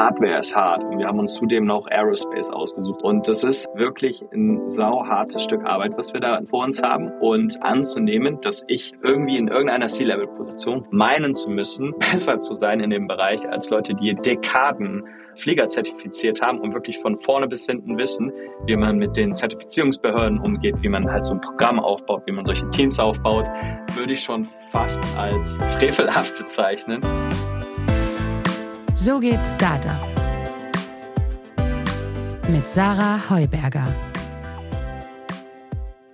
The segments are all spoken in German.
Hardware ist hart. Und wir haben uns zudem noch Aerospace ausgesucht. Und das ist wirklich ein sauhartes Stück Arbeit, was wir da vor uns haben. Und anzunehmen, dass ich irgendwie in irgendeiner C-Level-Position meinen zu müssen, besser zu sein in dem Bereich als Leute, die Dekaden Flieger zertifiziert haben und wirklich von vorne bis hinten wissen, wie man mit den Zertifizierungsbehörden umgeht, wie man halt so ein Programm aufbaut, wie man solche Teams aufbaut, würde ich schon fast als frevelhaft bezeichnen. So geht's Startup. Mit Sarah Heuberger.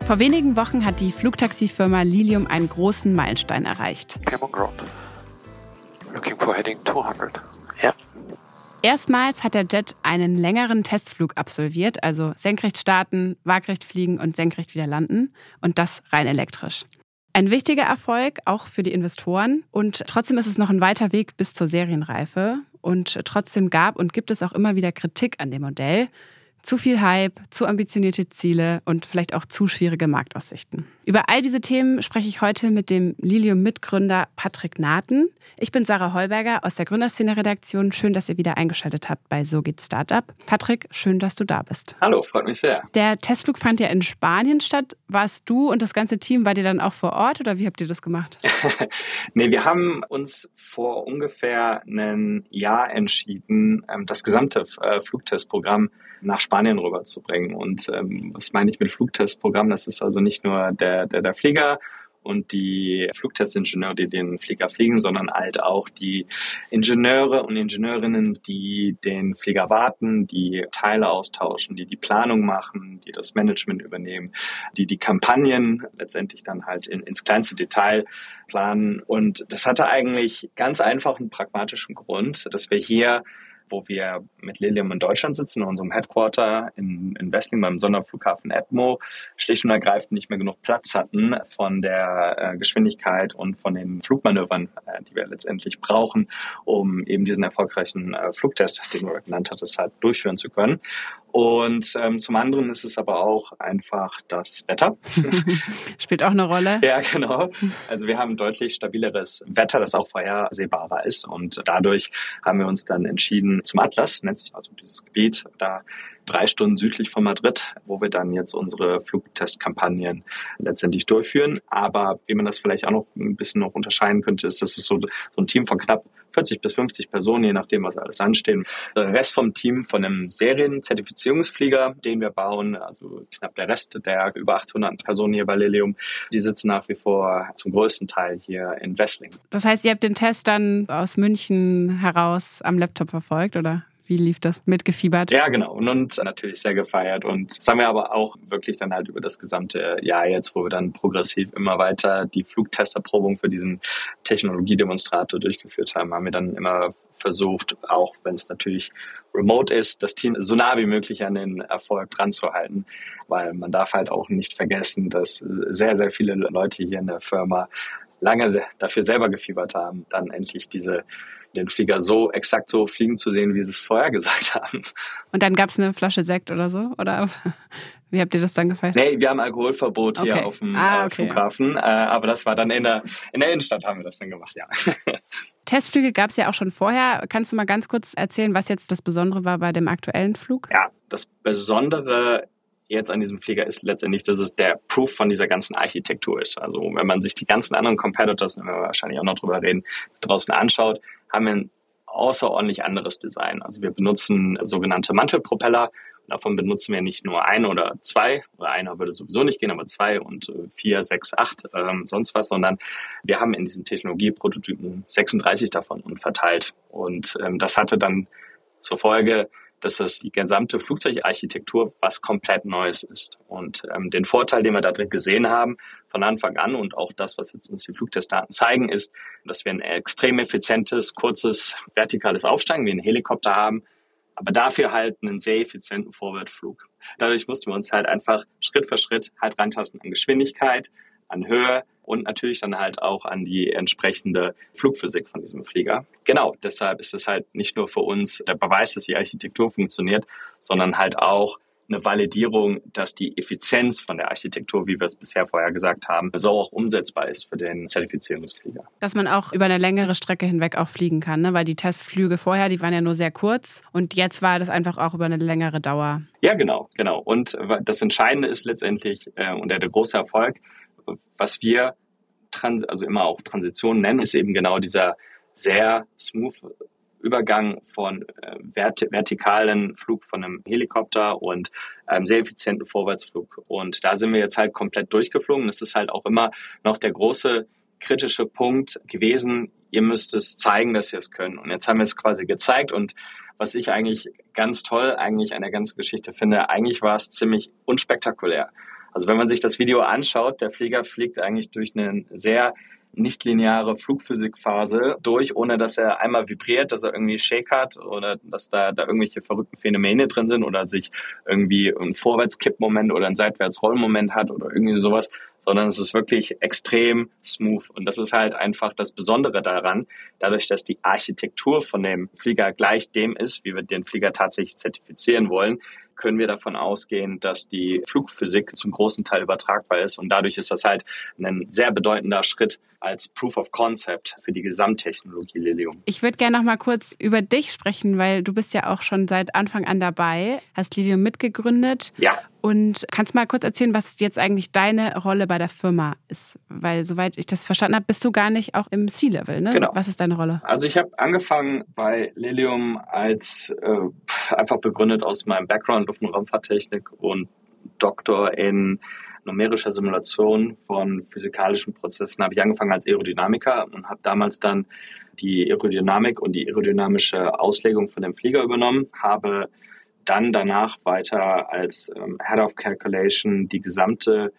Vor wenigen Wochen hat die Flugtaxifirma Lilium einen großen Meilenstein erreicht. Came on ground. Looking for heading 200. Yeah. Erstmals hat der Jet einen längeren Testflug absolviert, also senkrecht starten, waagrecht fliegen und senkrecht wieder landen und das rein elektrisch. Ein wichtiger Erfolg auch für die Investoren und trotzdem ist es noch ein weiter Weg bis zur Serienreife und trotzdem gab und gibt es auch immer wieder Kritik an dem Modell zu viel Hype, zu ambitionierte Ziele und vielleicht auch zu schwierige Marktaussichten. Über all diese Themen spreche ich heute mit dem Lilium-Mitgründer Patrick Naten. Ich bin Sarah Heuberger aus der Gründerszene-Redaktion. Schön, dass ihr wieder eingeschaltet habt bei So geht Startup. Patrick, schön, dass du da bist. Hallo, freut mich sehr. Der Testflug fand ja in Spanien statt. Warst du und das ganze Team, war ihr dann auch vor Ort oder wie habt ihr das gemacht? nee, wir haben uns vor ungefähr einem Jahr entschieden, ähm, das gesamte äh, Flugtestprogramm nach Spanien rüberzubringen. Und ähm, was meine ich mit Flugtestprogramm? Das ist also nicht nur der, der, der Flieger und die Flugtestingenieure, die den Flieger fliegen, sondern halt auch die Ingenieure und Ingenieurinnen, die den Flieger warten, die Teile austauschen, die die Planung machen, die das Management übernehmen, die die Kampagnen letztendlich dann halt in, ins kleinste Detail planen. Und das hatte eigentlich ganz einfach einen pragmatischen Grund, dass wir hier wo wir mit Lilium in Deutschland sitzen, in unserem Headquarter in, in Westling beim Sonderflughafen Edmo, schlicht und ergreifend nicht mehr genug Platz hatten von der äh, Geschwindigkeit und von den Flugmanövern, äh, die wir letztendlich brauchen, um eben diesen erfolgreichen äh, Flugtest, den du genannt hattest, halt durchführen zu können. Und ähm, zum anderen ist es aber auch einfach das Wetter. Spielt auch eine Rolle. Ja, genau. Also wir haben deutlich stabileres Wetter, das auch vorhersehbarer ist. Und dadurch haben wir uns dann entschieden, zum Atlas, nennt sich also dieses Gebiet, da drei Stunden südlich von Madrid, wo wir dann jetzt unsere Flugtestkampagnen letztendlich durchführen. Aber wie man das vielleicht auch noch ein bisschen noch unterscheiden könnte, ist, dass es so, so ein Team von knapp 40 bis 50 Personen, je nachdem, was alles ansteht. Der Rest vom Team von einem Serienzertifizierungsflieger, den wir bauen, also knapp der Rest der über 800 Personen hier bei Lilium, die sitzen nach wie vor zum größten Teil hier in Wessling. Das heißt, ihr habt den Test dann aus München heraus am Laptop verfolgt, oder? Wie lief das? Mitgefiebert? Ja, genau. Und, und natürlich sehr gefeiert. Und das haben wir aber auch wirklich dann halt über das gesamte Jahr jetzt, wo wir dann progressiv immer weiter die Flugtesterprobung für diesen Technologiedemonstrator durchgeführt haben, haben wir dann immer versucht, auch wenn es natürlich remote ist, das Team so nah wie möglich an den Erfolg dran zu halten, weil man darf halt auch nicht vergessen, dass sehr, sehr viele Leute hier in der Firma lange dafür selber gefiebert haben, dann endlich diese den Flieger so exakt so fliegen zu sehen, wie sie es vorher gesagt haben. Und dann gab es eine Flasche Sekt oder so? Oder wie habt ihr das dann gefeiert? Nee, wir haben Alkoholverbot okay. hier auf dem ah, äh, okay. Flughafen. Äh, aber das war dann in der, in der Innenstadt haben wir das dann gemacht, ja. Testflüge gab es ja auch schon vorher. Kannst du mal ganz kurz erzählen, was jetzt das Besondere war bei dem aktuellen Flug? Ja, das Besondere jetzt an diesem Flieger ist letztendlich, dass es der Proof von dieser ganzen Architektur ist. Also wenn man sich die ganzen anderen Competitors, wenn wir wahrscheinlich auch noch drüber reden, draußen anschaut, haben wir ein außerordentlich anderes Design. Also wir benutzen sogenannte Mantelpropeller. Davon benutzen wir nicht nur ein oder zwei, oder einer würde sowieso nicht gehen, aber zwei und äh, vier, sechs, acht, ähm, sonst was, sondern wir haben in diesen Technologieprototypen 36 davon und verteilt. Und ähm, das hatte dann zur Folge, dass das die gesamte Flugzeugarchitektur was komplett Neues ist. Und ähm, den Vorteil, den wir da drin gesehen haben, von Anfang an und auch das, was jetzt uns die Flugtestdaten zeigen, ist, dass wir ein extrem effizientes, kurzes, vertikales Aufsteigen wie ein Helikopter haben, aber dafür halt einen sehr effizienten Vorwärtsflug. Dadurch mussten wir uns halt einfach Schritt für Schritt halt rantasten an Geschwindigkeit, an Höhe und natürlich dann halt auch an die entsprechende Flugphysik von diesem Flieger. Genau, deshalb ist es halt nicht nur für uns der Beweis, dass die Architektur funktioniert, sondern halt auch eine Validierung, dass die Effizienz von der Architektur, wie wir es bisher vorher gesagt haben, so auch umsetzbar ist für den Zertifizierungsflieger. Dass man auch über eine längere Strecke hinweg auch fliegen kann, ne? weil die Testflüge vorher, die waren ja nur sehr kurz und jetzt war das einfach auch über eine längere Dauer. Ja, genau, genau. Und das Entscheidende ist letztendlich, äh, und der, der große Erfolg, was wir trans also immer auch Transition nennen, ist eben genau dieser sehr smooth Übergang von äh, vert vertikalen Flug von einem Helikopter und ähm, sehr effizienten Vorwärtsflug. Und da sind wir jetzt halt komplett durchgeflogen. Das ist halt auch immer noch der große kritische Punkt gewesen. Ihr müsst es zeigen, dass ihr es könnt. Und jetzt haben wir es quasi gezeigt. Und was ich eigentlich ganz toll eigentlich an der ganzen Geschichte finde, eigentlich war es ziemlich unspektakulär. Also wenn man sich das Video anschaut, der Flieger fliegt eigentlich durch einen sehr nichtlineare Flugphysikphase durch, ohne dass er einmal vibriert, dass er irgendwie Shake hat oder dass da, da irgendwelche verrückten Phänomene drin sind oder sich irgendwie ein Vorwärtskippmoment oder ein Seitwärtsrollmoment hat oder irgendwie sowas, sondern es ist wirklich extrem smooth. Und das ist halt einfach das Besondere daran, dadurch, dass die Architektur von dem Flieger gleich dem ist, wie wir den Flieger tatsächlich zertifizieren wollen, können wir davon ausgehen, dass die Flugphysik zum großen Teil übertragbar ist. Und dadurch ist das halt ein sehr bedeutender Schritt als Proof of Concept für die Gesamttechnologie Lilium. Ich würde gerne noch mal kurz über dich sprechen, weil du bist ja auch schon seit Anfang an dabei, hast Lilium mitgegründet. Ja. Und kannst mal kurz erzählen, was jetzt eigentlich deine Rolle bei der Firma ist? Weil soweit ich das verstanden habe, bist du gar nicht auch im C-Level, ne? Genau. Was ist deine Rolle? Also ich habe angefangen bei Lilium als äh, einfach begründet aus meinem Background Luft- und Raumfahrttechnik und Doktor in numerischer Simulation von physikalischen Prozessen habe ich angefangen als Aerodynamiker und habe damals dann die Aerodynamik und die aerodynamische Auslegung von dem Flieger übernommen, habe dann danach weiter als ähm, Head of Calculation die gesamte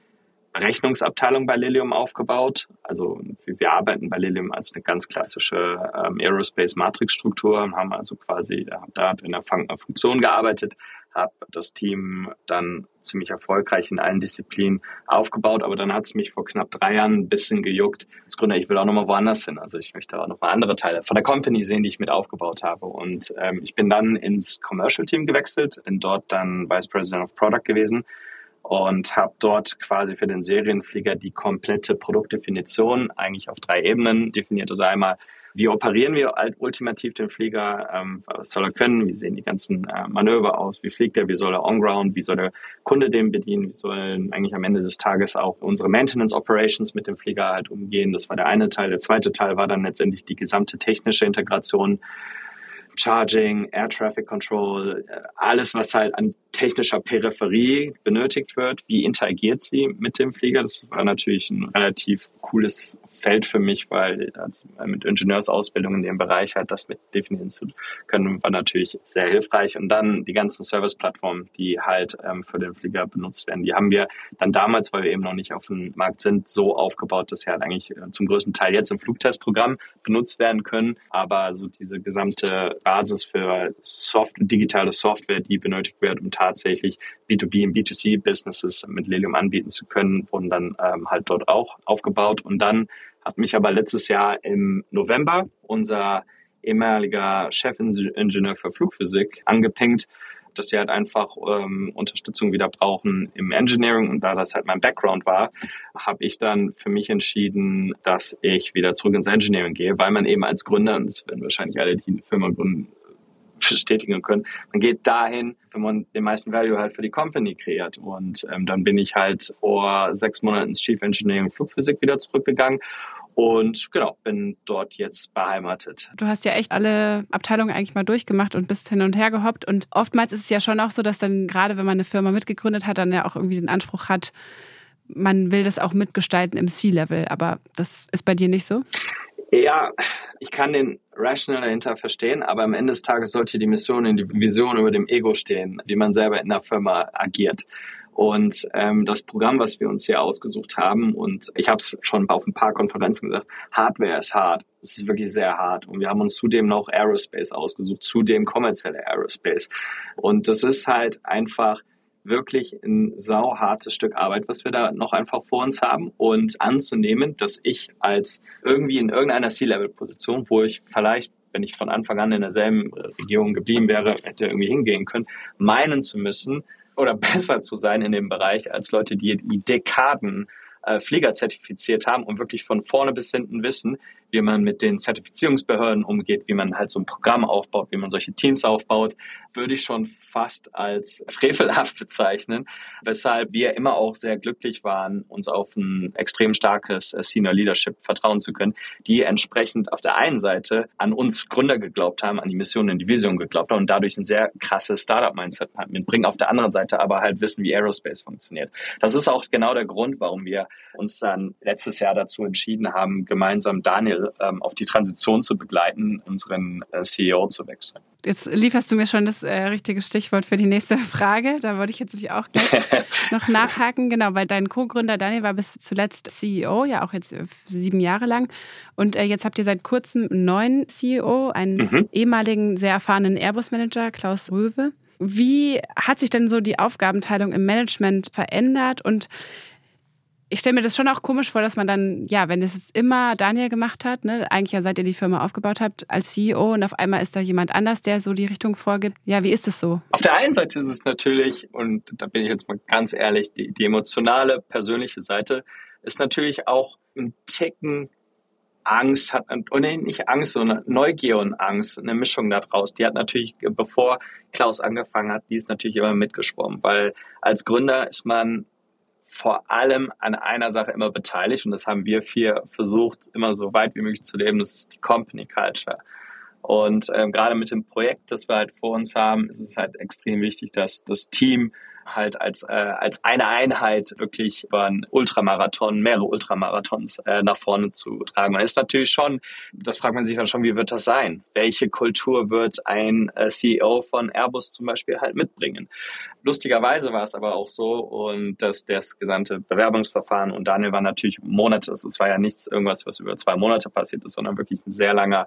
Berechnungsabteilung bei Lilium aufgebaut. Also wir arbeiten bei Lilium als eine ganz klassische ähm, Aerospace-Matrix-Struktur und haben also quasi da in der Funktion gearbeitet, habe das Team dann ziemlich erfolgreich in allen Disziplinen aufgebaut, aber dann hat es mich vor knapp drei Jahren ein bisschen gejuckt. Als Gründer, ich will auch nochmal woanders hin. Also ich möchte auch nochmal andere Teile von der Company sehen, die ich mit aufgebaut habe. Und ähm, ich bin dann ins Commercial Team gewechselt, bin dort dann Vice President of Product gewesen und habe dort quasi für den Serienflieger die komplette Produktdefinition eigentlich auf drei Ebenen definiert. Also einmal wie operieren wir ultimativ den Flieger? Ähm, was soll er können? Wie sehen die ganzen äh, Manöver aus? Wie fliegt er? Wie soll er on-ground? Wie soll der Kunde den bedienen? Wie sollen eigentlich am Ende des Tages auch unsere Maintenance Operations mit dem Flieger halt umgehen? Das war der eine Teil. Der zweite Teil war dann letztendlich die gesamte technische Integration. Charging, Air Traffic Control, äh, alles, was halt an technischer Peripherie benötigt wird. Wie interagiert sie mit dem Flieger? Das war natürlich ein relativ cooles Feld für mich, weil mit Ingenieursausbildung in dem Bereich halt das mit definieren zu können, war natürlich sehr hilfreich. Und dann die ganzen Service-Plattformen, die halt ähm, für den Flieger benutzt werden, die haben wir dann damals, weil wir eben noch nicht auf dem Markt sind, so aufgebaut, dass sie halt eigentlich äh, zum größten Teil jetzt im Flugtestprogramm benutzt werden können. Aber so diese gesamte Basis für Soft digitale Software, die benötigt wird, um tatsächlich B2B und B2C-Businesses mit Lilium anbieten zu können, wurden dann ähm, halt dort auch aufgebaut. Und dann hat mich aber letztes Jahr im November unser ehemaliger Chefingenieur für Flugphysik angepinkt, dass sie halt einfach ähm, Unterstützung wieder brauchen im Engineering. Und da das halt mein Background war, habe ich dann für mich entschieden, dass ich wieder zurück ins Engineering gehe, weil man eben als Gründer, und das werden wahrscheinlich alle, die eine Firma gründen, bestätigen können. Man geht dahin, wenn man den meisten Value halt für die Company kreiert. Und ähm, dann bin ich halt vor sechs Monaten ins Chief Engineering Flugphysik wieder zurückgegangen und genau, bin dort jetzt beheimatet. Du hast ja echt alle Abteilungen eigentlich mal durchgemacht und bist hin und her gehoppt. Und oftmals ist es ja schon auch so, dass dann gerade wenn man eine Firma mitgegründet hat, dann ja auch irgendwie den Anspruch hat, man will das auch mitgestalten im C-Level. Aber das ist bei dir nicht so? Ja, ich kann den Rational dahinter verstehen, aber am Ende des Tages sollte die Mission in die Vision über dem Ego stehen, wie man selber in der Firma agiert. Und ähm, das Programm, was wir uns hier ausgesucht haben, und ich habe es schon auf ein paar Konferenzen gesagt, Hardware ist hart. Es ist wirklich sehr hart. Und wir haben uns zudem noch Aerospace ausgesucht, zudem kommerzielle Aerospace. Und das ist halt einfach wirklich ein sauhartes Stück Arbeit, was wir da noch einfach vor uns haben und anzunehmen, dass ich als irgendwie in irgendeiner C-Level-Position, wo ich vielleicht wenn ich von Anfang an in derselben Regierung geblieben wäre, hätte irgendwie hingehen können, meinen zu müssen, oder besser zu sein in dem Bereich als Leute, die die Dekaden äh, Flieger zertifiziert haben und wirklich von vorne bis hinten wissen, wie man mit den Zertifizierungsbehörden umgeht, wie man halt so ein Programm aufbaut, wie man solche Teams aufbaut, würde ich schon fast als frevelhaft bezeichnen, weshalb wir immer auch sehr glücklich waren, uns auf ein extrem starkes Senior Leadership vertrauen zu können, die entsprechend auf der einen Seite an uns Gründer geglaubt haben, an die Mission und die Vision geglaubt haben und dadurch ein sehr krasses Startup-Mindset mitbringen. Auf der anderen Seite aber halt wissen, wie Aerospace funktioniert. Das ist auch genau der Grund, warum wir uns dann letztes Jahr dazu entschieden haben, gemeinsam Daniel ähm, auf die Transition zu begleiten, unseren äh, CEO zu wechseln. Jetzt lieferst du mir schon das äh, richtige Stichwort für die nächste Frage. Da wollte ich jetzt nämlich auch gleich noch nachhaken. Genau, weil dein Co-Gründer Daniel war bis zuletzt CEO, ja auch jetzt sieben Jahre lang. Und äh, jetzt habt ihr seit kurzem einen neuen CEO, einen mhm. ehemaligen, sehr erfahrenen Airbus-Manager, Klaus Röwe. Wie hat sich denn so die Aufgabenteilung im Management verändert und ich stelle mir das schon auch komisch vor, dass man dann, ja, wenn es immer Daniel gemacht hat, ne, eigentlich ja seit ihr die Firma aufgebaut habt, als CEO und auf einmal ist da jemand anders, der so die Richtung vorgibt. Ja, wie ist es so? Auf der einen Seite ist es natürlich, und da bin ich jetzt mal ganz ehrlich, die, die emotionale, persönliche Seite ist natürlich auch ein Ticken Angst hat, und nicht Angst, sondern Neugier und Angst, eine Mischung daraus. Die hat natürlich, bevor Klaus angefangen hat, die ist natürlich immer mitgeschwommen, weil als Gründer ist man vor allem an einer Sache immer beteiligt und das haben wir vier versucht, immer so weit wie möglich zu leben. Das ist die Company Culture. Und ähm, gerade mit dem Projekt, das wir halt vor uns haben, ist es halt extrem wichtig, dass das Team halt als, äh, als eine Einheit wirklich über einen Ultramarathon, mehrere Ultramarathons äh, nach vorne zu tragen. Man ist natürlich schon, das fragt man sich dann schon, wie wird das sein? Welche Kultur wird ein äh, CEO von Airbus zum Beispiel halt mitbringen? Lustigerweise war es aber auch so und dass das gesamte Bewerbungsverfahren und Daniel war natürlich Monate, es war ja nichts irgendwas, was über zwei Monate passiert ist, sondern wirklich ein sehr langer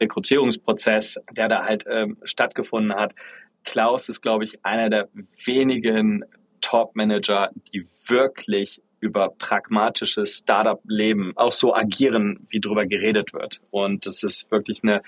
Rekrutierungsprozess, der da halt ähm, stattgefunden hat. Klaus ist, glaube ich, einer der wenigen Top-Manager, die wirklich über pragmatisches Startup-Leben auch so agieren, wie darüber geredet wird. Und das ist wirklich eine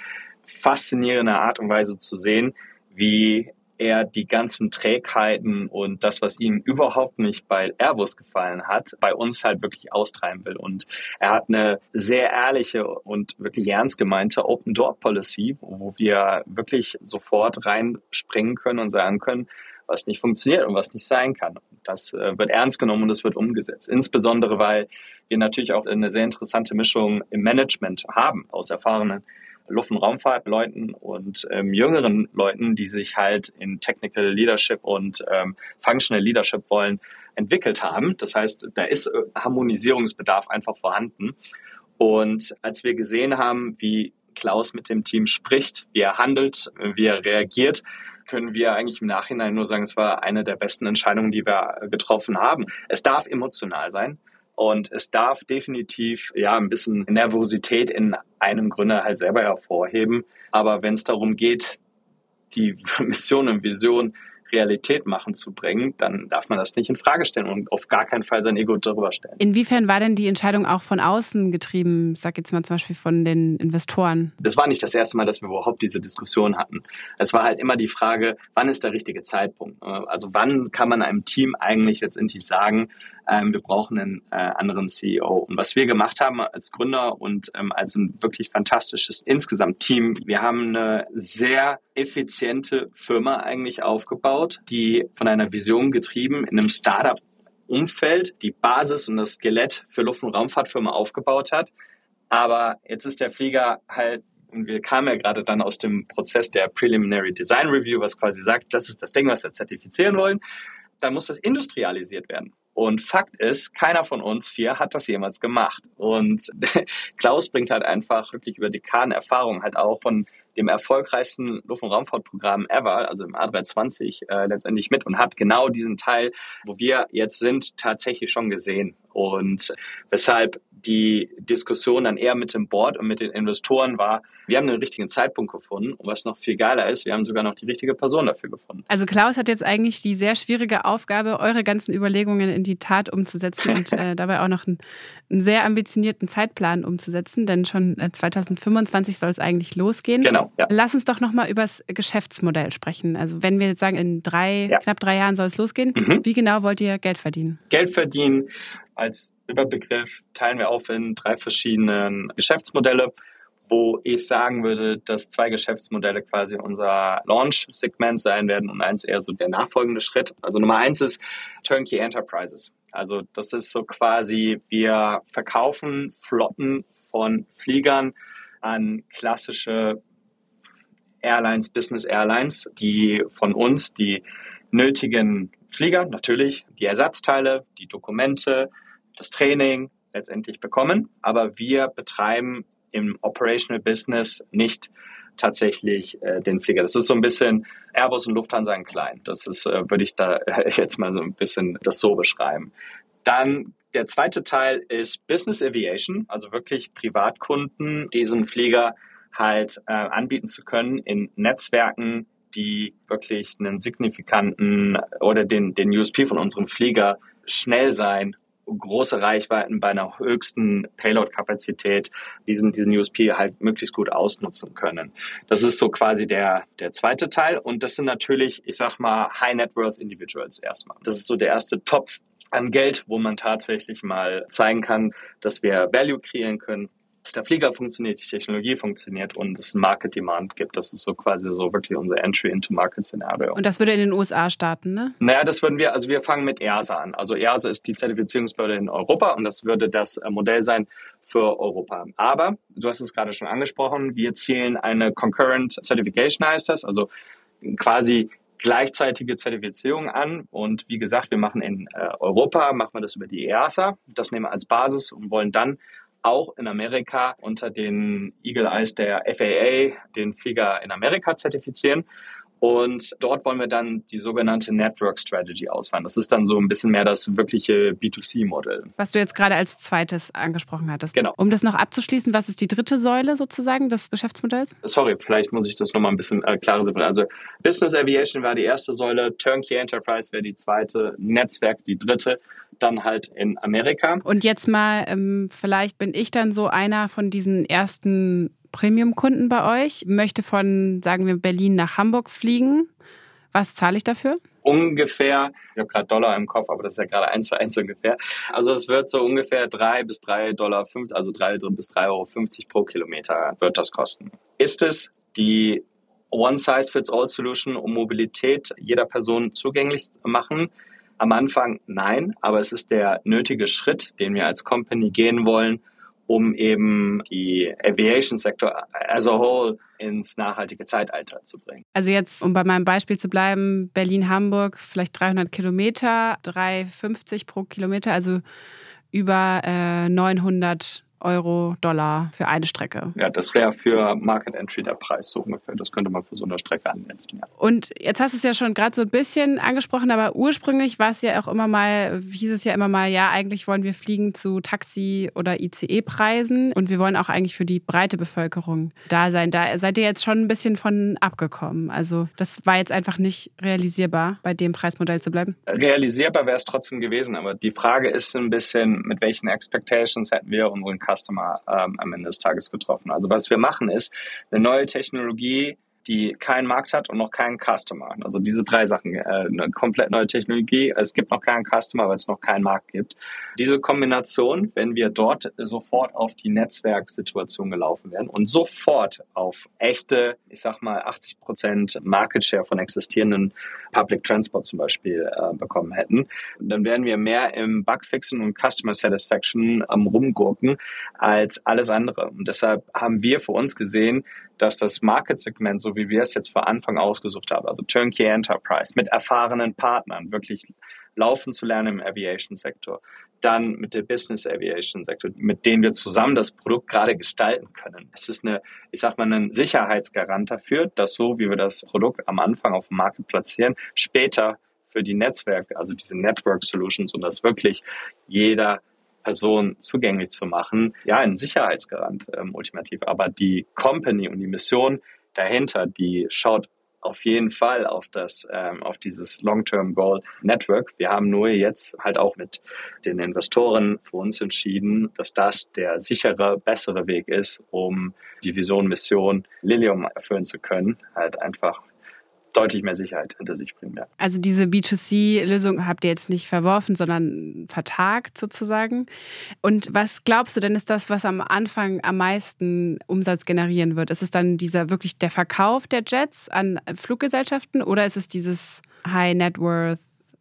faszinierende Art und Weise zu sehen, wie er die ganzen Trägheiten und das, was ihm überhaupt nicht bei Airbus gefallen hat, bei uns halt wirklich austreiben will. Und er hat eine sehr ehrliche und wirklich ernst gemeinte Open Door Policy, wo wir wirklich sofort reinspringen können und sagen können, was nicht funktioniert und was nicht sein kann. Das äh, wird ernst genommen und es wird umgesetzt. Insbesondere, weil wir natürlich auch eine sehr interessante Mischung im Management haben aus erfahrenen Luft- und Raumfahrtleuten und ähm, jüngeren Leuten, die sich halt in Technical Leadership und ähm, Functional Leadership Rollen entwickelt haben. Das heißt, da ist äh, Harmonisierungsbedarf einfach vorhanden. Und als wir gesehen haben, wie Klaus mit dem Team spricht, wie er handelt, wie er reagiert, können wir eigentlich im Nachhinein nur sagen, es war eine der besten Entscheidungen, die wir getroffen haben. Es darf emotional sein. Und es darf definitiv ja ein bisschen Nervosität in einem Gründer halt selber hervorheben. Aber wenn es darum geht, die Mission und Vision Realität machen zu bringen, dann darf man das nicht in Frage stellen und auf gar keinen Fall sein Ego darüber stellen. Inwiefern war denn die Entscheidung auch von außen getrieben, sag jetzt mal zum Beispiel von den Investoren? Das war nicht das erste Mal, dass wir überhaupt diese Diskussion hatten. Es war halt immer die Frage, wann ist der richtige Zeitpunkt? Also wann kann man einem Team eigentlich letztendlich sagen, ähm, wir brauchen einen äh, anderen CEO. Und was wir gemacht haben als Gründer und ähm, als ein wirklich fantastisches insgesamt Team, wir haben eine sehr effiziente Firma eigentlich aufgebaut, die von einer Vision getrieben in einem Startup Umfeld die Basis und das Skelett für Luft- und Raumfahrtfirma aufgebaut hat. Aber jetzt ist der Flieger halt und wir kamen ja gerade dann aus dem Prozess der Preliminary Design Review, was quasi sagt, das ist das Ding, was wir zertifizieren wollen. Dann muss das industrialisiert werden. Und Fakt ist, keiner von uns vier hat das jemals gemacht. Und Klaus bringt halt einfach wirklich über Dekaden Erfahrung halt auch von dem erfolgreichsten Luft- und Raumfahrtprogramm ever, also im A320, äh, letztendlich mit und hat genau diesen Teil, wo wir jetzt sind, tatsächlich schon gesehen. Und weshalb die Diskussion dann eher mit dem Board und mit den Investoren war, wir haben den richtigen Zeitpunkt gefunden und was noch viel geiler ist, wir haben sogar noch die richtige Person dafür gefunden. Also Klaus hat jetzt eigentlich die sehr schwierige Aufgabe, eure ganzen Überlegungen in die Tat umzusetzen und äh, dabei auch noch einen, einen, sehr ambitionierten Zeitplan umzusetzen, denn schon 2025 äh, soll es eigentlich losgehen. Genau. Genau, ja. Lass uns doch nochmal über das Geschäftsmodell sprechen. Also wenn wir jetzt sagen, in drei, Ja. knapp drei Jahren soll es losgehen, Mhm. wie genau wollt ihr Geld verdienen? Geld verdienen als Überbegriff teilen wir auf in drei verschiedenen Geschäftsmodelle, wo ich sagen würde, dass zwei Geschäftsmodelle quasi unser Launch-Segment sein werden und eins eher so der nachfolgende Schritt. Also Nummer eins ist Turnkey Enterprises. Also das ist so quasi, wir verkaufen Flotten von Fliegern an klassische Airlines, Business Airlines, die von uns die nötigen Flieger, natürlich die Ersatzteile, die Dokumente, das Training letztendlich bekommen. Aber wir betreiben im Operational Business nicht tatsächlich äh, den Flieger. Das ist so ein bisschen Airbus und Lufthansa in klein. Das ist, äh, würde ich da jetzt mal so ein bisschen das so beschreiben. Dann der zweite Teil ist Business Aviation, also wirklich Privatkunden diesen Flieger halt äh, anbieten zu können in Netzwerken, die wirklich einen signifikanten oder den, den USP von unserem Flieger schnell sein, große Reichweiten bei einer höchsten Payload-Kapazität diesen, diesen USP halt möglichst gut ausnutzen können. Das ist so quasi der, der zweite Teil. Und das sind natürlich, ich sag mal, High Net Worth Individuals erstmal. Das ist so der erste Topf an Geld, wo man tatsächlich mal zeigen kann, dass wir Value kreieren können, dass der Flieger funktioniert, die Technologie funktioniert und es Market Demand gibt. Das ist so quasi so wirklich unser Entry into Market Szenario. Und das würde in den USA starten, ne? Naja, das würden wir, also wir fangen mit EASA an. Also EASA ist die Zertifizierungsbehörde in Europa und das würde das äh, Modell sein für Europa. Aber, du hast es gerade schon angesprochen, wir zielen eine Concurrent Certification heißt das, also quasi gleichzeitige Zertifizierung an. Und wie gesagt, wir machen in äh, Europa, machen wir das über die EASA. Das nehmen wir als Basis und wollen dann auch in Amerika unter den Eagle Eyes der FAA den Flieger in Amerika zertifizieren. Und dort wollen wir dann die sogenannte Network Strategy ausfahren. Das ist dann so ein bisschen mehr das wirkliche B2C-Modell. Was du jetzt gerade als zweites angesprochen hattest. Genau. Um das noch abzuschließen, was ist die dritte Säule sozusagen des Geschäftsmodells? Sorry, vielleicht muss ich das nochmal ein bisschen äh, klarer separieren. Also Business Aviation war die erste Säule, Turnkey Enterprise wäre die zweite, Netzwerk die dritte, dann halt in Amerika. Und jetzt mal, ähm, vielleicht bin ich dann so einer von diesen ersten Premium-Kunden bei euch, möchte von, sagen wir, Berlin nach Hamburg fliegen. Was zahle ich dafür? ungefähr, ich habe gerade Dollar im Kopf, aber das ist ja gerade eins zu eins ungefähr. Also es wird so ungefähr drei bis drei Dollar, fünf, also drei bis drei Euro 50 pro Kilometer wird das kosten. Ist es die One-Size-Fits-All-Solution, um Mobilität jeder Person zugänglich machen? Am Anfang nein, aber es ist der nötige Schritt, den wir als Company gehen wollen, um eben die Aviation-Sektor as a whole ins nachhaltige Zeitalter zu bringen. Also jetzt, um bei meinem Beispiel zu bleiben, Berlin-Hamburg, vielleicht 300 Kilometer, 3,50 pro Kilometer, also über äh, 900 Euro, Dollar für eine Strecke. Ja, das wäre für Market Entry der Preis so ungefähr. Das könnte man für so eine Strecke ansetzen. Ja. Und jetzt hast du es ja schon gerade so ein bisschen angesprochen, aber ursprünglich war es ja auch immer mal, hieß es ja immer mal, ja, eigentlich wollen wir fliegen zu Taxi- oder ICE-Preisen und wir wollen auch eigentlich für die breite Bevölkerung da sein. Da seid ihr jetzt schon ein bisschen von abgekommen. Also das war jetzt einfach nicht realisierbar, bei dem Preismodell zu bleiben. Realisierbar wäre es trotzdem gewesen, aber die Frage ist ein bisschen, mit welchen Expectations hätten wir unseren Customer ähm, am Ende des Tages getroffen. Also was wir machen ist, eine neue Technologie, die keinen Markt hat und noch keinen Customer. Also diese drei Sachen, äh, eine komplett neue Technologie, es gibt noch keinen Customer, weil es noch keinen Markt gibt. Diese Kombination, wenn wir dort sofort auf die Netzwerksituation gelaufen wären und sofort auf echte, ich sag mal 80 Prozent Market Share von existierenden Public Transport zum Beispiel äh, bekommen hätten, dann wären wir mehr im Bugfixen und Customer Satisfaction am Rumgurken als alles andere. Und deshalb haben wir für uns gesehen, dass das Market-Segment, so wie wir es jetzt vor Anfang ausgesucht haben, also Turnkey Enterprise mit erfahrenen Partnern, wirklich laufen zu lernen im Aviation-Sektor, dann mit der Business Aviation-Sektor, mit denen wir zusammen das Produkt gerade gestalten können. Es ist eine, ich sag mal, ein Sicherheitsgarant dafür, dass so, wie wir das Produkt am Anfang auf dem Markt platzieren, später für die Netzwerke, also diese Network Solutions und das wirklich jeder Person zugänglich zu machen, ja, ein Sicherheitsgarant ähm, ultimativ. Aber die Company und die Mission dahinter, die schaut auf jeden Fall auf das, ähm, auf dieses Long-Term Goal Network. Wir haben nur jetzt halt auch mit den Investoren für uns entschieden, dass das der sichere, bessere Weg ist, um die Vision, Mission Lilium erfüllen zu können. Halt einfach deutlich mehr Sicherheit hinter sich bringen. Ja. Also diese B2C-Lösung habt ihr jetzt nicht verworfen, sondern vertagt sozusagen. Und was glaubst du denn ist das, was am Anfang am meisten Umsatz generieren wird? Ist es dann dieser wirklich der Verkauf der Jets an Fluggesellschaften oder ist es dieses High Net Worth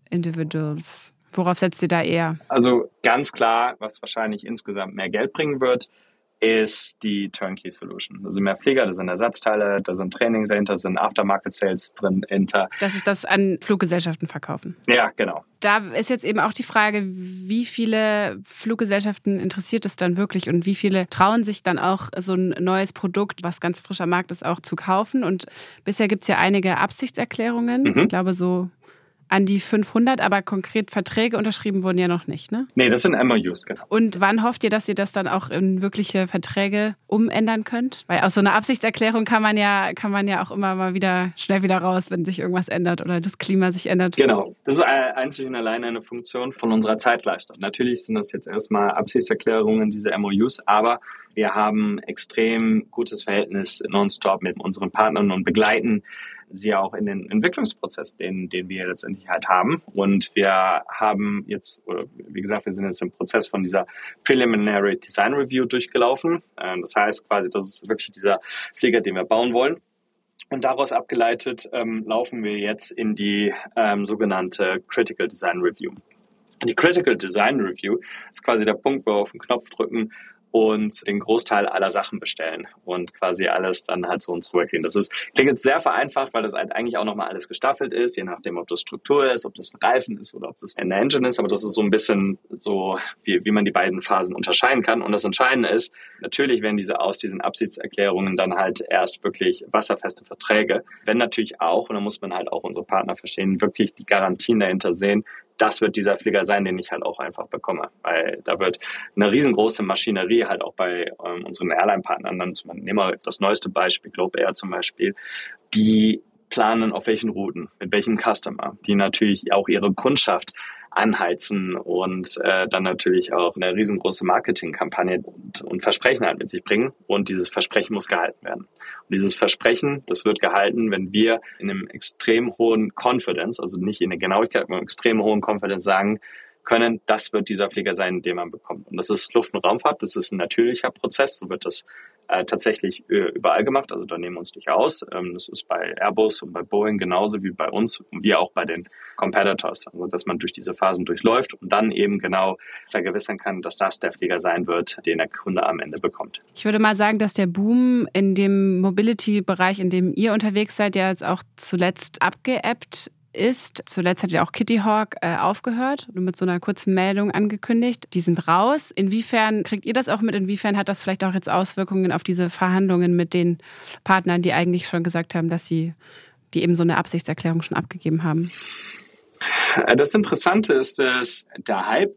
Individuals? Worauf setzt ihr da eher? Also ganz klar, was wahrscheinlich insgesamt mehr Geld bringen wird, ist die Turnkey Solution. Da sind mehr Flieger, da sind Ersatzteile, da sind Trainings dahinter, da sind Aftermarket Sales drin hinter. Das ist das an Fluggesellschaften verkaufen. Ja, genau. Da ist jetzt eben auch die Frage, wie viele Fluggesellschaften interessiert es dann wirklich und wie viele trauen sich dann auch so ein neues Produkt, was ganz frisch am Markt ist, auch zu kaufen. Und bisher gibt es ja einige Absichtserklärungen. Mhm. Ich glaube, so an die 500, aber konkret Verträge unterschrieben wurden ja noch nicht, ne? Nee, das sind MOUs, genau. Und wann hofft ihr, dass ihr das dann auch in wirkliche Verträge umändern könnt? Weil aus so einer Absichtserklärung kann man ja, kann man ja auch immer mal wieder schnell wieder raus, wenn sich irgendwas ändert oder das Klima sich ändert. Genau. Das ist einzig und allein eine Funktion von unserer Zeitleistung. Natürlich sind das jetzt erstmal Absichtserklärungen, diese MOUs, aber wir haben extrem gutes Verhältnis nonstop mit unseren Partnern und begleiten sie auch in den Entwicklungsprozess, den, den wir letztendlich halt haben. Und wir haben jetzt, wie gesagt, wir sind jetzt im Prozess von dieser Preliminary Design Review durchgelaufen. Ähm, das heißt quasi, das ist wirklich dieser Flieger, den wir bauen wollen. Und daraus abgeleitet ähm, laufen wir jetzt in die ähm, sogenannte Critical Design Review. Die Critical Design Review ist quasi der Punkt, wo wir auf den Knopf drücken und den Großteil aller Sachen bestellen und quasi alles dann halt zu uns rübergehen. Das ist, klingt jetzt sehr vereinfacht, weil das halt eigentlich auch nochmal alles gestaffelt ist, je nachdem, ob das Struktur ist, ob das ein Reifen ist oder ob das eine Engine ist. Aber das ist so ein bisschen so, wie, wie man die beiden Phasen unterscheiden kann. Und das Entscheidende ist, natürlich werden diese aus diesen Absichtserklärungen dann halt erst wirklich wasserfeste Verträge. Wenn natürlich auch, und da muss man halt auch unsere Partner verstehen, wirklich die Garantien dahinter sehen, das wird dieser Flieger sein, den ich halt auch einfach bekomme. Weil da wird eine riesengroße Maschinerie halt auch bei ähm, unseren Airline-Partnern, nehmen wir das neueste Beispiel, Globe Air zum Beispiel, die planen auf welchen Routen, mit welchem Customer, die natürlich auch ihre Kundschaft anheizen und äh, dann natürlich auch eine riesengroße Marketingkampagne und, Versprechen halt mit sich bringen. Und dieses Versprechen muss gehalten werden. Und dieses Versprechen, das wird gehalten, wenn wir in einem extrem hohen Confidence, also nicht in der Genauigkeit, aber extrem hohen Confidence sagen können, das wird dieser Flieger sein, den man bekommt. Und das ist Luft- und Raumfahrt, das ist ein natürlicher Prozess, so wird das äh, tatsächlich äh, überall gemacht. Also da nehmen wir uns nicht aus. Ähm, das ist bei Airbus und bei Boeing genauso wie bei uns und wie auch bei den Competitors. Also dass man durch diese Phasen durchläuft und dann eben genau vergewissern kann, dass das der Flieger sein wird, den der Kunde am Ende bekommt. Ich würde mal sagen, dass der Boom in dem Mobility-Bereich, in dem ihr unterwegs seid, ja jetzt auch zuletzt abgeebbt ist. Zuletzt hat ja auch Kitty Hawk äh, aufgehört und mit so einer kurzen Meldung angekündigt. Die sind raus. Inwiefern kriegt ihr das auch mit? Inwiefern hat das vielleicht auch jetzt Auswirkungen auf diese Verhandlungen mit den Partnern, die eigentlich schon gesagt haben, dass sie die eben so eine Absichtserklärung schon abgegeben haben? Das Interessante ist, dass der Hype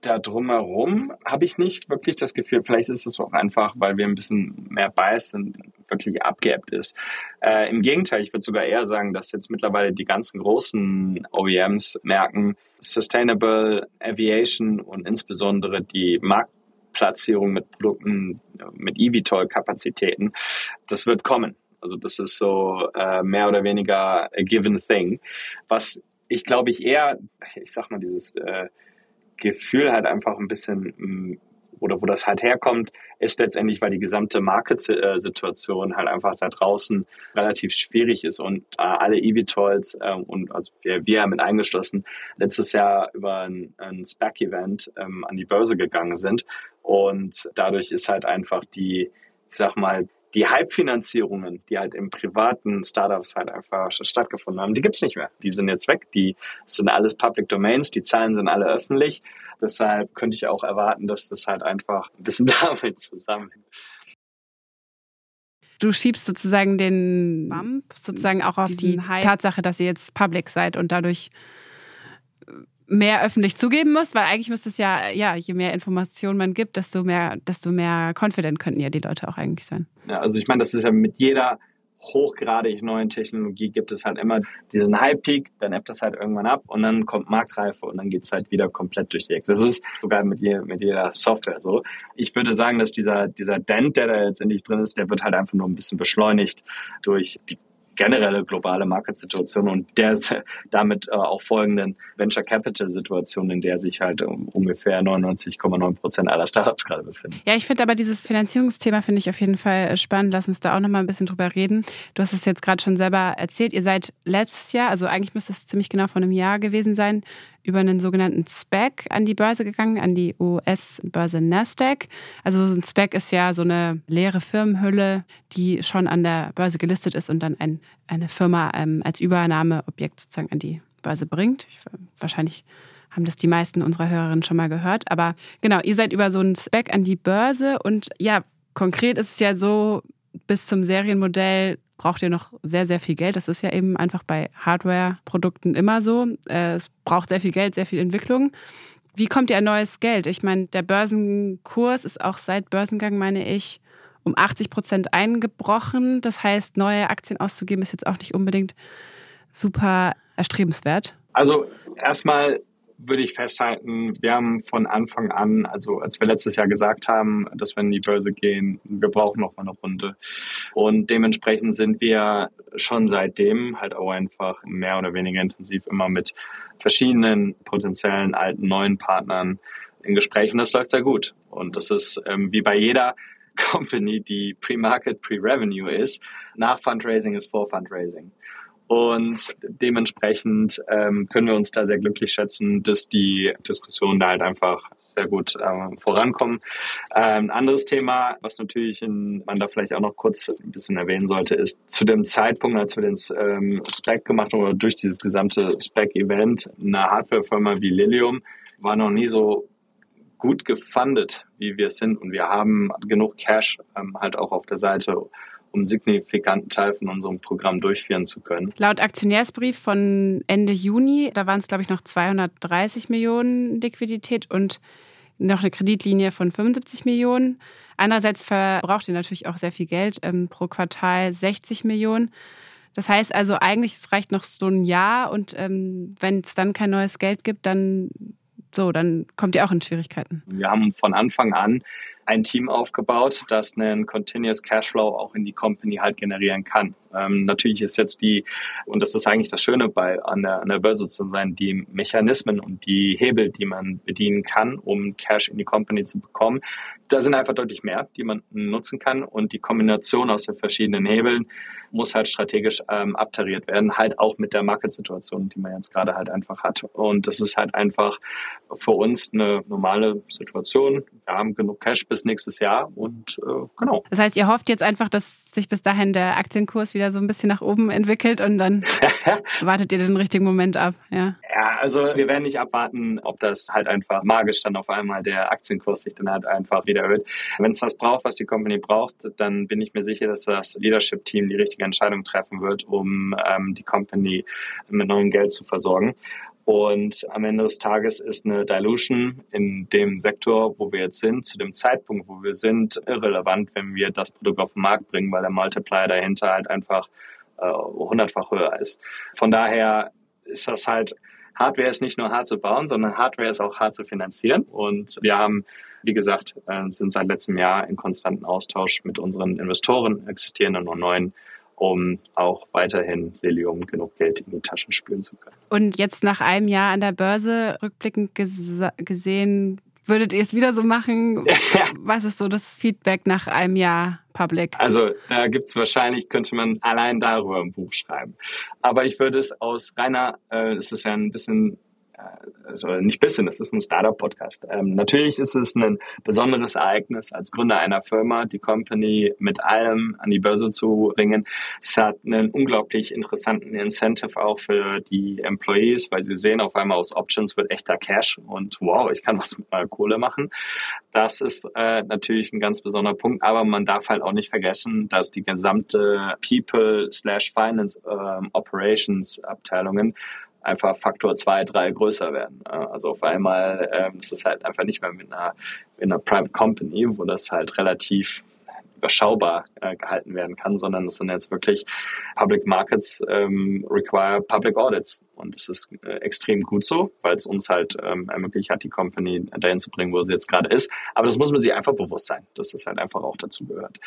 da drumherum habe ich nicht wirklich das Gefühl, vielleicht ist es auch einfach, weil wir ein bisschen mehr Bias sind, wirklich abgeappt ist. Äh, Im Gegenteil, ich würde sogar eher sagen, dass jetzt mittlerweile die ganzen großen OEMs merken, Sustainable Aviation und insbesondere die Marktplatzierung mit Produkten, mit eVTOL-Kapazitäten, das wird kommen. Also das ist so äh, mehr oder weniger a given thing. Was ich glaube ich eher, ich sag mal, dieses äh, Gefühl halt einfach ein bisschen mm, oder wo das halt herkommt, ist letztendlich, weil die gesamte Market-Situation halt einfach da draußen relativ schwierig ist und äh, alle eVTOLs äh, und also wir, wir mit eingeschlossen letztes Jahr über ein, ein SPAC-Event ähm, an die Börse gegangen sind. Und dadurch ist halt einfach die, ich sag mal, die Hype-Finanzierungen, die halt im privaten Startups halt einfach stattgefunden haben, die gibt's nicht mehr. Die sind jetzt weg. Die sind alles Public Domains, die Zahlen sind alle öffentlich. Deshalb könnte ich auch erwarten, dass das halt einfach ein bisschen damit zusammenhängt. Du schiebst sozusagen den Bump sozusagen auch auf die Tatsache, dass ihr jetzt public seid und dadurch mehr öffentlich zugeben muss, weil eigentlich müsste es ja, ja, je mehr Informationen man gibt, desto mehr, desto mehr confident könnten ja die Leute auch eigentlich sein. Ja, also ich meine, das ist ja mit jeder hochgradig neuen Technologie gibt es halt immer diesen High-Peak, dann ebbt das halt irgendwann ab und dann kommt Marktreife und dann geht's halt wieder komplett durch die Ecke. Das ist sogar mit, je, mit jeder Software so. Ich würde sagen, dass dieser, dieser Dent, der da letztendlich drin ist, der wird halt einfach nur ein bisschen beschleunigt durch die generelle globale Marketsituation und der damit äh, auch folgenden Venture Capital Situation, in der sich halt ungefähr 99,9 Prozent aller Startups gerade befinden. Ja, ich finde aber dieses Finanzierungsthema finde ich auf jeden Fall spannend. Lass uns da auch noch mal ein bisschen drüber reden. Du hast es jetzt gerade schon selber erzählt. Ihr seid letztes Jahr, also eigentlich müsste es ziemlich genau vor einem Jahr gewesen sein, über einen sogenannten SPAC an die Börse gegangen, an die US-Börse Nasdaq. Also so ein SPAC ist ja so eine leere Firmenhülle, die schon an der Börse gelistet ist und dann ein, eine Firma ähm, als Übernahmeobjekt sozusagen an die Börse bringt. Ich, wahrscheinlich haben das die meisten unserer Hörerinnen schon mal gehört. Aber genau, ihr seid über so einen SPAC an die Börse und ja, konkret ist es ja so, bis zum Serienmodell braucht ihr noch sehr, sehr viel Geld. Das ist ja eben einfach bei Hardware-Produkten immer so. Äh, es braucht sehr viel Geld, sehr viel Entwicklung. Wie kommt ihr an neues Geld? Ich meine, der Börsenkurs ist auch seit Börsengang, meine ich, um 80 Prozent eingebrochen. Das heißt, neue Aktien auszugeben ist jetzt auch nicht unbedingt super erstrebenswert. Also erstmal würde ich festhalten, wir haben von Anfang an, also als wir letztes Jahr gesagt haben, dass wir in die Börse gehen, wir brauchen noch mal eine Runde. Und dementsprechend sind wir schon seitdem halt auch einfach mehr oder weniger intensiv immer mit verschiedenen potenziellen alten, neuen Partnern in Gesprächen. Das läuft sehr gut. Und das ist ähm, wie bei jeder Company, die Pre-Market, Pre-Revenue ist. Nach Fundraising ist vor Fundraising. Und dementsprechend ähm, können wir uns da sehr glücklich schätzen, dass die Diskussionen da halt einfach sehr gut äh, vorankommen. Ähm, ein anderes Thema, was natürlich in, man da vielleicht auch noch kurz ein bisschen erwähnen sollte, ist zu dem Zeitpunkt, als wir den ähm, Spec gemacht haben oder durch dieses gesamte Spec-Event, eine Hardwarefirma wie Lilium war noch nie so gut gefundet, wie wir es sind. Und wir haben genug Cash ähm, halt auch auf der Seite, um einen signifikanten Teil von unserem Programm durchführen zu können. Laut Aktionärsbrief von Ende Juni, da waren es, glaube ich, noch 230 Millionen Liquidität und noch eine Kreditlinie von 75 Millionen. Andererseits verbraucht ihr natürlich auch sehr viel Geld, ähm, pro Quartal 60 Millionen. Das heißt also eigentlich, es reicht noch so ein Jahr und ähm, wenn es dann kein neues Geld gibt, dann so, dann kommt ihr auch in Schwierigkeiten. Wir haben von Anfang an ein Team aufgebaut, das einen Continuous Cashflow auch in die Company halt generieren kann. Ähm, natürlich ist jetzt die, und das ist eigentlich das Schöne bei an der, an der Börse zu sein, die Mechanismen und die Hebel, die man bedienen kann, um Cash in die Company zu bekommen, da sind einfach deutlich mehr, die man nutzen kann. Und die Kombination aus den verschiedenen Hebeln muss halt strategisch ähm, abtariert werden, halt auch mit der Marketsituation, die man jetzt gerade halt einfach hat. Und das ist halt einfach für uns eine normale Situation. Wir haben genug Cash bis nächstes Jahr und äh, genau. Das heißt, ihr hofft jetzt einfach, dass sich bis dahin der Aktienkurs wieder so ein bisschen nach oben entwickelt und dann wartet ihr den richtigen Moment ab. Ja. ja, also wir werden nicht abwarten, ob das halt einfach magisch dann auf einmal der Aktienkurs sich dann halt einfach wieder erhöht. Wenn es das braucht, was die Company braucht, dann bin ich mir sicher, dass das Leadership-Team die richtige Entscheidung treffen wird, um ähm, die Company mit neuem Geld zu versorgen. Und am Ende des Tages ist eine Dilution in dem Sektor, wo wir jetzt sind, zu dem Zeitpunkt, wo wir sind, irrelevant, wenn wir das Produkt auf den Markt bringen, weil der Multiplier dahinter halt einfach äh, hundertfach höher ist. Von daher ist das halt, Hardware ist nicht nur hart zu bauen, sondern Hardware ist auch hart zu finanzieren. Und wir haben, wie gesagt, äh, sind seit letztem Jahr in konstanten Austausch mit unseren Investoren, existierenden und neuen um auch weiterhin Lilium genug Geld in die Taschen spülen zu können. Und jetzt nach einem Jahr an der Börse rückblickend gesehen, würdet ihr es wieder so machen? Was ist so das Feedback nach einem Jahr Public? Also da gibt es wahrscheinlich, könnte man allein darüber ein Buch schreiben. Aber ich würde es aus reiner, äh, es ist ja ein bisschen also nicht bisschen, es ist ein Startup-Podcast. Ähm, natürlich ist es ein besonderes Ereignis, als Gründer einer Firma die Company mit allem an die Börse zu bringen. Es hat einen unglaublich interessanten Incentive auch für die Employees, weil sie sehen auf einmal aus Options wird echter Cash und wow, ich kann was mit meiner Kohle machen. Das ist äh, natürlich ein ganz besonderer Punkt, aber man darf halt auch nicht vergessen, dass die gesamte People slash Finance ähm, einfach Faktor zwei, drei größer werden. Also auf einmal ähm, ist es halt einfach nicht mehr mit einer, mit einer Private Company, wo das halt relativ überschaubar äh, gehalten werden kann, sondern es sind jetzt wirklich Public Markets ähm, require Public Audits. Und es ist äh, extrem gut so, weil es uns halt ähm, ermöglicht hat, die Company dahin zu bringen, wo sie jetzt gerade ist. Aber das muss man sich einfach bewusst sein, dass das halt einfach auch dazu gehört.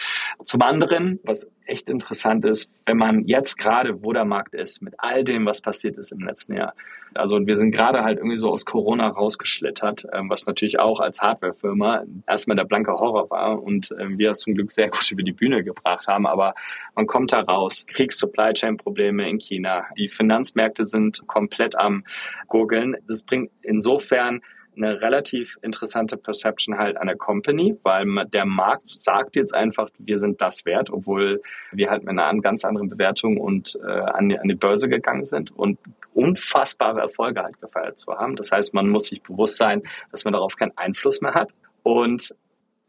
Zum anderen, was echt interessant ist, wenn man jetzt gerade, wo der Markt ist, mit all dem, was passiert ist im letzten Jahr, also wir sind gerade halt irgendwie so aus Corona rausgeschlittert, ähm, was natürlich auch als Hardwarefirma erstmal der blanke Horror war und ähm, wir es zum Glück sehr gut über die Bühne gebracht haben. Aber man kommt da raus, Kriegs-Supply Chain-Probleme in China, die Finanzmärkte sind komplett am Gurgeln. Das bringt insofern eine relativ interessante Perception halt an der Company, weil der Markt sagt jetzt einfach, wir sind das wert, obwohl wir halt mit einer ganz anderen Bewertung und äh, an, die, an die Börse gegangen sind und unfassbare Erfolge halt gefeiert zu haben. Das heißt, man muss sich bewusst sein, dass man darauf keinen Einfluss mehr hat und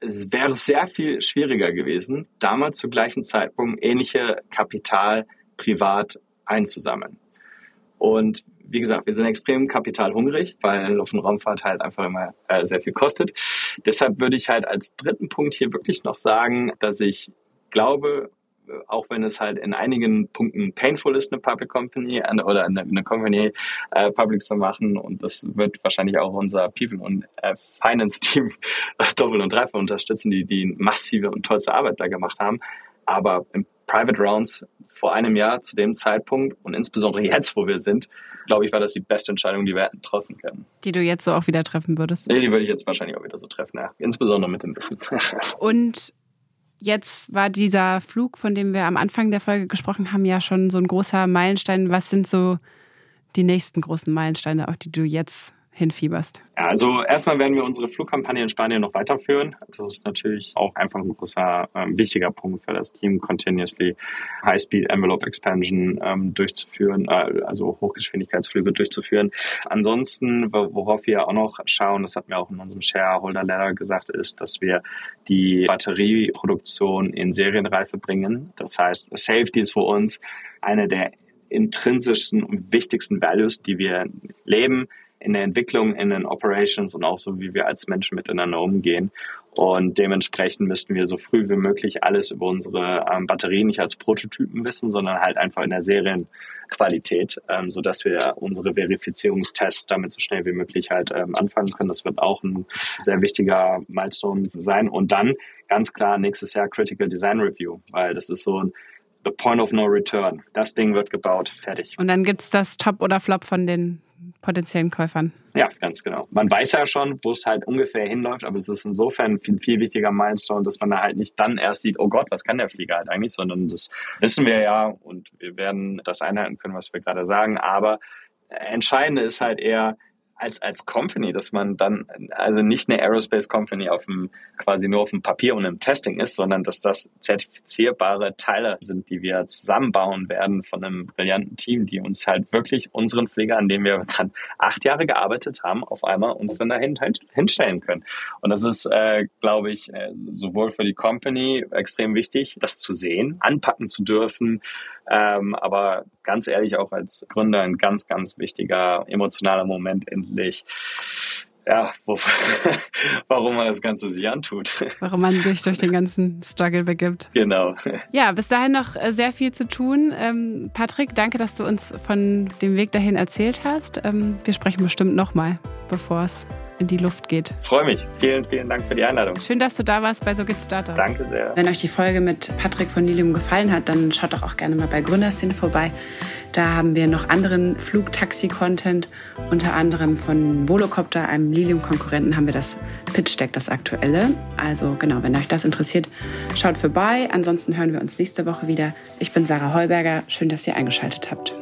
es wäre sehr viel schwieriger gewesen, damals zu gleichen Zeitpunkt ähnliche Kapital privat einzusammeln. Und wie gesagt, wir sind extrem kapitalhungrig, weil Luft- und Raumfahrt halt einfach immer äh, sehr viel kostet. Deshalb würde ich halt als dritten Punkt hier wirklich noch sagen, dass ich glaube, auch wenn es halt in einigen Punkten painful ist, eine Public Company oder eine, eine Company äh, public zu machen und das wird wahrscheinlich auch unser People und äh, Finance Team doppelt und dreifach unterstützen, die die massive und tollste Arbeit da gemacht haben. Aber im Private Rounds vor einem Jahr zu dem Zeitpunkt und insbesondere jetzt, wo wir sind, glaube ich, war das die beste Entscheidung, die wir hätten treffen können. Die du jetzt so auch wieder treffen würdest? Nee, die würde ich jetzt wahrscheinlich auch wieder so treffen, ja. Insbesondere mit dem Wissen. und jetzt war dieser Flug, von dem wir am Anfang der Folge gesprochen haben, ja schon so ein großer Meilenstein. Was sind so die nächsten großen Meilensteine, auf die du jetzt hinfieberst? Also erstmal werden wir unsere Flugkampagne in Spanien noch weiterführen. Das ist natürlich auch einfach ein großer, ähm, wichtiger Punkt für das Team, continuously High-Speed Envelope Expansion ähm, durchzuführen, äh, also Hochgeschwindigkeitsflüge durchzuführen. Ansonsten, worauf wir auch noch schauen, das hat mir auch in unserem Shareholder Letter gesagt, ist, dass wir die Batterieproduktion in Serienreife bringen. Das heißt, Safety ist für uns eine der intrinsischsten und wichtigsten Values, die wir leben in der Entwicklung, in den Operations und auch so, wie wir als Menschen miteinander umgehen. Und dementsprechend müssten wir so früh wie möglich alles über unsere ähm, Batterien nicht als Prototypen wissen, sondern halt einfach in der Serienqualität, ähm, sodass wir unsere Verifizierungstests damit so schnell wie möglich halt ähm, anfangen können. Das wird auch ein sehr wichtiger Milestone sein. Und dann ganz klar nächstes Jahr Critical Design Review, weil das ist so ein The Point of No Return. Das Ding wird gebaut, fertig. Und dann gibt's das Top oder Flop von den potenziellen Käufern. Ja, ganz genau. Man weiß ja schon, wo es halt ungefähr hinläuft, aber es ist insofern viel, viel wichtiger Milestone, dass man da halt nicht dann erst sieht, oh Gott, was kann der Flieger halt eigentlich, sondern das wissen wir ja und wir werden das einhalten können, was wir gerade sagen. Aber entscheidende ist halt eher, als, als Company, dass man dann also nicht eine Aerospace Company auf dem, quasi nur auf dem Papier und im Testing ist, sondern dass das zertifizierbare Teile sind, die wir zusammenbauen werden von einem brillanten Team, die uns halt wirklich unseren Flieger, an dem wir dann acht Jahre gearbeitet haben, auf einmal uns dann dahin hinstellen können. Und das ist, äh, glaube ich, äh, sowohl für die Company extrem wichtig, das zu sehen, anpacken zu dürfen, ähm, aber ganz ehrlich, auch als Gründer ein ganz, ganz wichtiger emotionaler Moment endlich. Ja, wo, warum man das Ganze sich antut. Warum man sich durch den ganzen Struggle begibt. Genau. Ja, bis dahin noch äh, sehr viel zu tun. Ähm, Patrick, danke, dass du uns von dem Weg dahin erzählt hast. Ähm, wir sprechen bestimmt nochmal, bevor es in die Luft geht. Freue mich. Vielen, vielen Dank für die Einladung. Schön, dass du da warst bei So geht's Startup. Danke sehr. Wenn euch die Folge mit Patrick von Lilium gefallen hat, dann schaut doch auch gerne mal bei Gründerszene vorbei. Da haben wir noch anderen Flugtaxi-Content, unter anderem von Volocopter, einem Lilium-Konkurrenten, haben wir das Pitch Deck, das aktuelle. Also genau, wenn euch das interessiert, schaut vorbei. Ansonsten hören wir uns nächste Woche wieder. Ich bin Sarah Heuberger. Schön, dass ihr eingeschaltet habt.